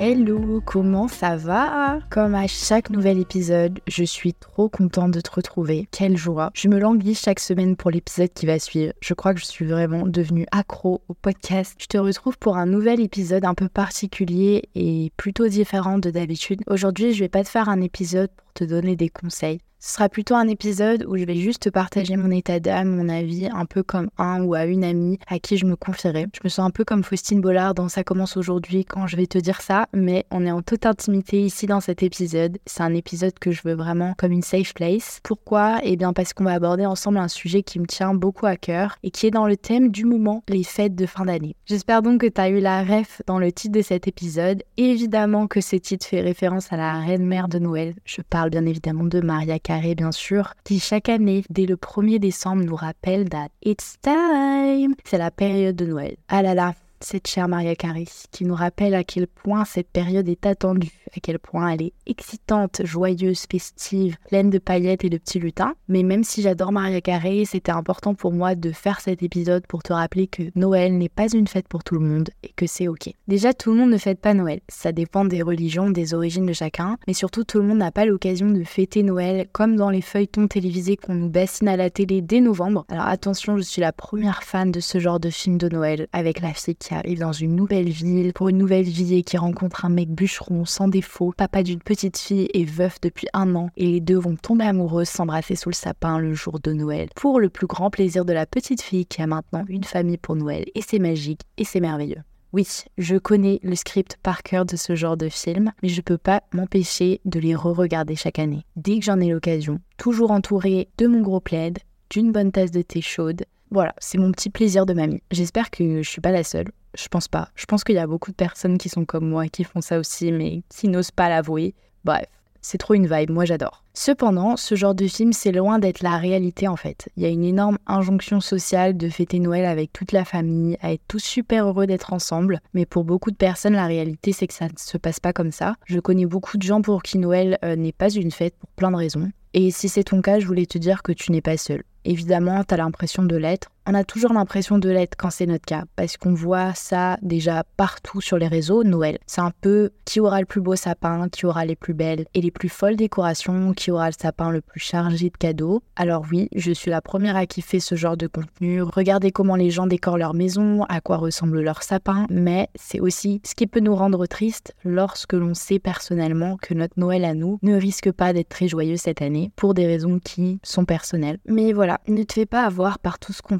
Hello, comment ça va? Comme à chaque nouvel épisode, je suis trop contente de te retrouver. Quelle joie. Je me languis chaque semaine pour l'épisode qui va suivre. Je crois que je suis vraiment devenue accro au podcast. Je te retrouve pour un nouvel épisode un peu particulier et plutôt différent de d'habitude. Aujourd'hui, je vais pas te faire un épisode pour te donner des conseils. Ce sera plutôt un épisode où je vais juste te partager mon état d'âme, mon avis, un peu comme un ou à une amie à qui je me confierai. Je me sens un peu comme Faustine Bollard dans Ça commence aujourd'hui quand je vais te dire ça, mais on est en toute intimité ici dans cet épisode. C'est un épisode que je veux vraiment comme une safe place. Pourquoi? Eh bien parce qu'on va aborder ensemble un sujet qui me tient beaucoup à cœur et qui est dans le thème du moment, les fêtes de fin d'année. J'espère donc que tu as eu la ref dans le titre de cet épisode. Évidemment que ce titre fait référence à la reine mère de Noël. Je parle bien évidemment de Maria Carré, bien sûr, qui chaque année, dès le 1er décembre, nous rappelle that it's time. C'est la période de Noël. Ah là là, cette chère Maria Carey, qui nous rappelle à quel point cette période est attendue, à quel point elle est excitante, joyeuse, festive, pleine de paillettes et de petits lutins. Mais même si j'adore Maria Carey, c'était important pour moi de faire cet épisode pour te rappeler que Noël n'est pas une fête pour tout le monde et que c'est ok. Déjà, tout le monde ne fête pas Noël. Ça dépend des religions, des origines de chacun, mais surtout tout le monde n'a pas l'occasion de fêter Noël comme dans les feuilletons télévisés qu'on nous bassine à la télé dès novembre. Alors attention, je suis la première fan de ce genre de film de Noël avec la fille arrive dans une nouvelle ville pour une nouvelle vie et qui rencontre un mec bûcheron sans défaut, papa d'une petite fille et veuf depuis un an, et les deux vont tomber amoureux, s'embrasser sous le sapin le jour de Noël, pour le plus grand plaisir de la petite fille qui a maintenant une famille pour Noël, et c'est magique, et c'est merveilleux. Oui, je connais le script par cœur de ce genre de film, mais je peux pas m'empêcher de les re-regarder chaque année. Dès que j'en ai l'occasion, toujours entouré de mon gros plaid, d'une bonne tasse de thé chaude. Voilà, c'est mon petit plaisir de mamie. J'espère que je suis pas la seule. Je pense pas. Je pense qu'il y a beaucoup de personnes qui sont comme moi, qui font ça aussi, mais qui n'osent pas l'avouer. Bref, c'est trop une vibe, moi j'adore. Cependant, ce genre de film, c'est loin d'être la réalité en fait. Il y a une énorme injonction sociale de fêter Noël avec toute la famille, à être tous super heureux d'être ensemble. Mais pour beaucoup de personnes, la réalité, c'est que ça ne se passe pas comme ça. Je connais beaucoup de gens pour qui Noël euh, n'est pas une fête pour plein de raisons. Et si c'est ton cas, je voulais te dire que tu n'es pas seul. Évidemment, tu as l'impression de l'être. On a toujours l'impression de l'être quand c'est notre cas, parce qu'on voit ça déjà partout sur les réseaux, Noël. C'est un peu qui aura le plus beau sapin, qui aura les plus belles et les plus folles décorations, qui aura le sapin le plus chargé de cadeaux. Alors oui, je suis la première à kiffer ce genre de contenu. Regardez comment les gens décorent leur maison, à quoi ressemble leur sapin, mais c'est aussi ce qui peut nous rendre tristes lorsque l'on sait personnellement que notre Noël à nous ne risque pas d'être très joyeux cette année pour des raisons qui sont personnelles. Mais voilà, ne te fais pas avoir par tout ce qu'on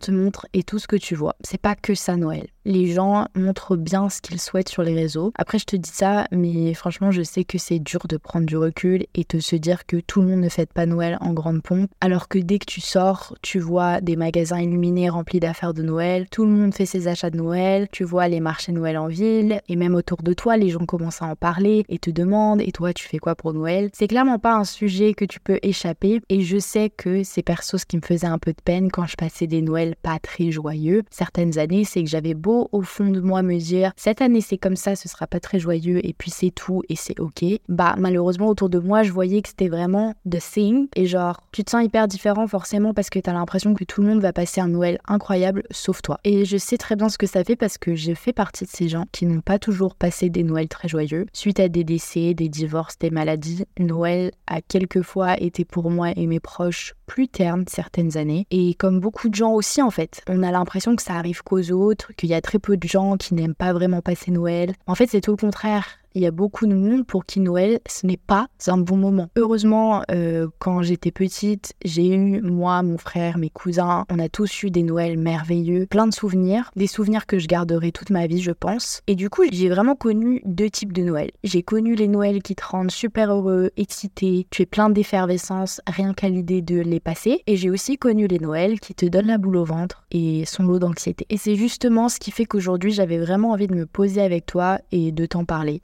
et tout ce que tu vois. C'est pas que ça Noël. Les gens montrent bien ce qu'ils souhaitent sur les réseaux. Après, je te dis ça, mais franchement, je sais que c'est dur de prendre du recul et de se dire que tout le monde ne fête pas Noël en grande pompe, alors que dès que tu sors, tu vois des magasins illuminés remplis d'affaires de Noël, tout le monde fait ses achats de Noël, tu vois les marchés Noël en ville, et même autour de toi, les gens commencent à en parler et te demandent, et toi, tu fais quoi pour Noël? C'est clairement pas un sujet que tu peux échapper, et je sais que c'est perso ce qui me faisait un peu de peine quand je passais des Noëls pas très joyeux. Certaines années, c'est que j'avais beau au fond de moi me dire cette année c'est comme ça, ce sera pas très joyeux et puis c'est tout et c'est ok. Bah malheureusement autour de moi je voyais que c'était vraiment the thing et genre tu te sens hyper différent forcément parce que t'as l'impression que tout le monde va passer un Noël incroyable sauf toi. Et je sais très bien ce que ça fait parce que j'ai fait partie de ces gens qui n'ont pas toujours passé des Noëls très joyeux. Suite à des décès, des divorces, des maladies, Noël a quelquefois été pour moi et mes proches plus terne certaines années. Et comme beaucoup de gens aussi en fait, on a l'impression que ça arrive qu'aux autres, qu'il y a très peu de gens qui n'aiment pas vraiment passer Noël. En fait, c'est tout le contraire il y a beaucoup de monde pour qui Noël, ce n'est pas un bon moment. Heureusement, euh, quand j'étais petite, j'ai eu, moi, mon frère, mes cousins, on a tous eu des Noëls merveilleux, plein de souvenirs, des souvenirs que je garderai toute ma vie, je pense. Et du coup, j'ai vraiment connu deux types de Noël. J'ai connu les Noëls qui te rendent super heureux, excité, tu es plein d'effervescence rien qu'à l'idée de les passer. Et j'ai aussi connu les Noëls qui te donnent la boule au ventre et sont l'eau d'anxiété. Et c'est justement ce qui fait qu'aujourd'hui, j'avais vraiment envie de me poser avec toi et de t'en parler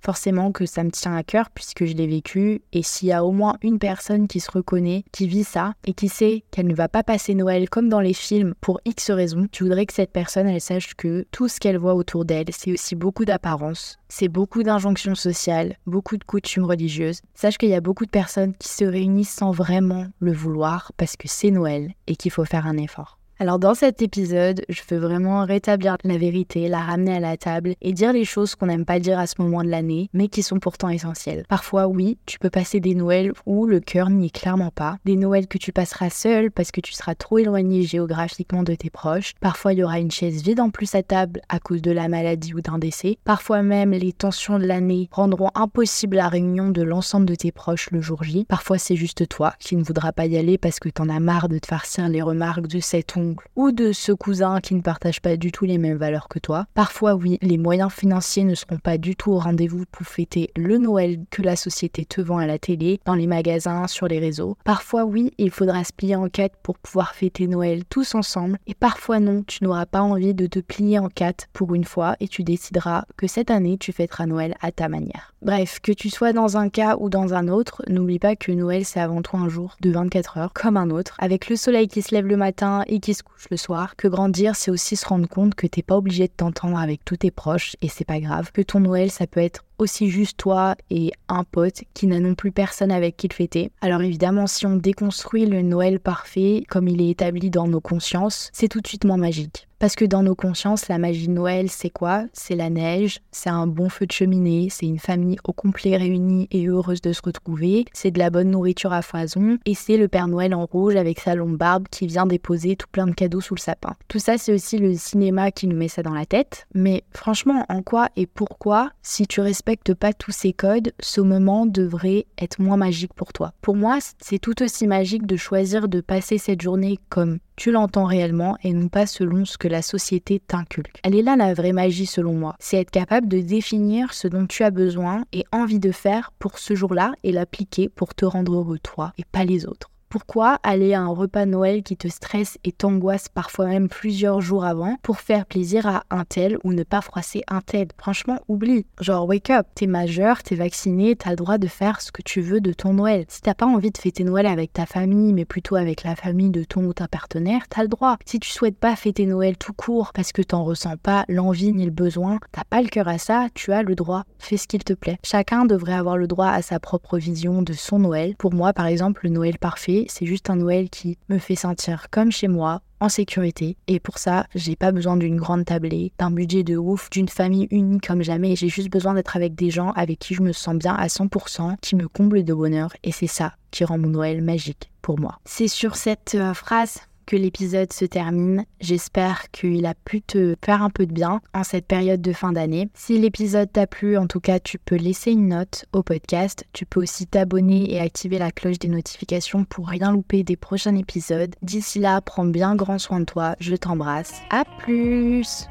que ça me tient à cœur puisque je l'ai vécu. Et s'il y a au moins une personne qui se reconnaît, qui vit ça et qui sait qu'elle ne va pas passer Noël comme dans les films pour X raisons, tu voudrais que cette personne, sache que tout ce qu'elle voit autour d'elle, c'est aussi beaucoup d'apparence, c'est beaucoup d'injonctions sociales, beaucoup de coutumes religieuses. Sache qu'il y a beaucoup de personnes qui se réunissent sans vraiment le vouloir parce que c'est Noël et qu'il faut faire un effort. Alors dans cet épisode, je veux vraiment rétablir la vérité, la ramener à la table et dire les choses qu'on n'aime pas dire à ce moment de l'année, mais qui sont pourtant essentielles. Parfois, oui, tu peux passer des Noëls où le cœur n'y est clairement pas. Des Noëls que tu passeras seul parce que tu seras trop éloigné géographiquement de tes proches. Parfois, il y aura une chaise vide en plus à table à cause de la maladie ou d'un décès. Parfois même, les tensions de l'année rendront impossible la réunion de l'ensemble de tes proches le jour J. Parfois, c'est juste toi qui ne voudras pas y aller parce que t'en as marre de te farcir les remarques de cet ou de ce cousin qui ne partage pas du tout les mêmes valeurs que toi. Parfois, oui, les moyens financiers ne seront pas du tout au rendez-vous pour fêter le Noël que la société te vend à la télé, dans les magasins, sur les réseaux. Parfois, oui, il faudra se plier en quatre pour pouvoir fêter Noël tous ensemble. Et parfois, non, tu n'auras pas envie de te plier en quatre pour une fois et tu décideras que cette année, tu fêteras Noël à ta manière. Bref, que tu sois dans un cas ou dans un autre, n'oublie pas que Noël, c'est avant tout un jour de 24 heures, comme un autre, avec le soleil qui se lève le matin et qui couche le soir. Que grandir, c'est aussi se rendre compte que t'es pas obligé de t'entendre avec tous tes proches et c'est pas grave. Que ton Noël, ça peut être aussi juste toi et un pote qui n'a non plus personne avec qui le fêter. Alors évidemment, si on déconstruit le Noël parfait comme il est établi dans nos consciences, c'est tout de suite moins magique. Parce que dans nos consciences, la magie de Noël, c'est quoi? C'est la neige, c'est un bon feu de cheminée, c'est une famille au complet réunie et heureuse de se retrouver, c'est de la bonne nourriture à foison, et c'est le Père Noël en rouge avec sa longue barbe qui vient déposer tout plein de cadeaux sous le sapin. Tout ça, c'est aussi le cinéma qui nous met ça dans la tête. Mais franchement, en quoi et pourquoi, si tu respectes pas tous ces codes, ce moment devrait être moins magique pour toi? Pour moi, c'est tout aussi magique de choisir de passer cette journée comme tu l'entends réellement et non pas selon ce que la société t'inculque. Elle est là la vraie magie selon moi. C'est être capable de définir ce dont tu as besoin et envie de faire pour ce jour-là et l'appliquer pour te rendre heureux toi et pas les autres. Pourquoi aller à un repas Noël qui te stresse et t'angoisse parfois même plusieurs jours avant pour faire plaisir à un tel ou ne pas froisser un tel? Franchement, oublie. Genre, wake up, t'es majeur, t'es vacciné, t'as le droit de faire ce que tu veux de ton Noël. Si t'as pas envie de fêter Noël avec ta famille, mais plutôt avec la famille de ton ou ta partenaire, t'as le droit. Si tu souhaites pas fêter Noël tout court parce que t'en ressens pas l'envie ni le besoin, t'as pas le cœur à ça, tu as le droit. Fais ce qu'il te plaît. Chacun devrait avoir le droit à sa propre vision de son Noël. Pour moi, par exemple, le Noël parfait, c'est juste un Noël qui me fait sentir comme chez moi, en sécurité. Et pour ça, j'ai pas besoin d'une grande tablée, d'un budget de ouf, d'une famille unie comme jamais. J'ai juste besoin d'être avec des gens avec qui je me sens bien à 100%, qui me comblent de bonheur. Et c'est ça qui rend mon Noël magique pour moi. C'est sur cette euh, phrase que l'épisode se termine. J'espère qu'il a pu te faire un peu de bien en cette période de fin d'année. Si l'épisode t'a plu, en tout cas, tu peux laisser une note au podcast. Tu peux aussi t'abonner et activer la cloche des notifications pour rien louper des prochains épisodes. D'ici là, prends bien grand soin de toi. Je t'embrasse. À plus!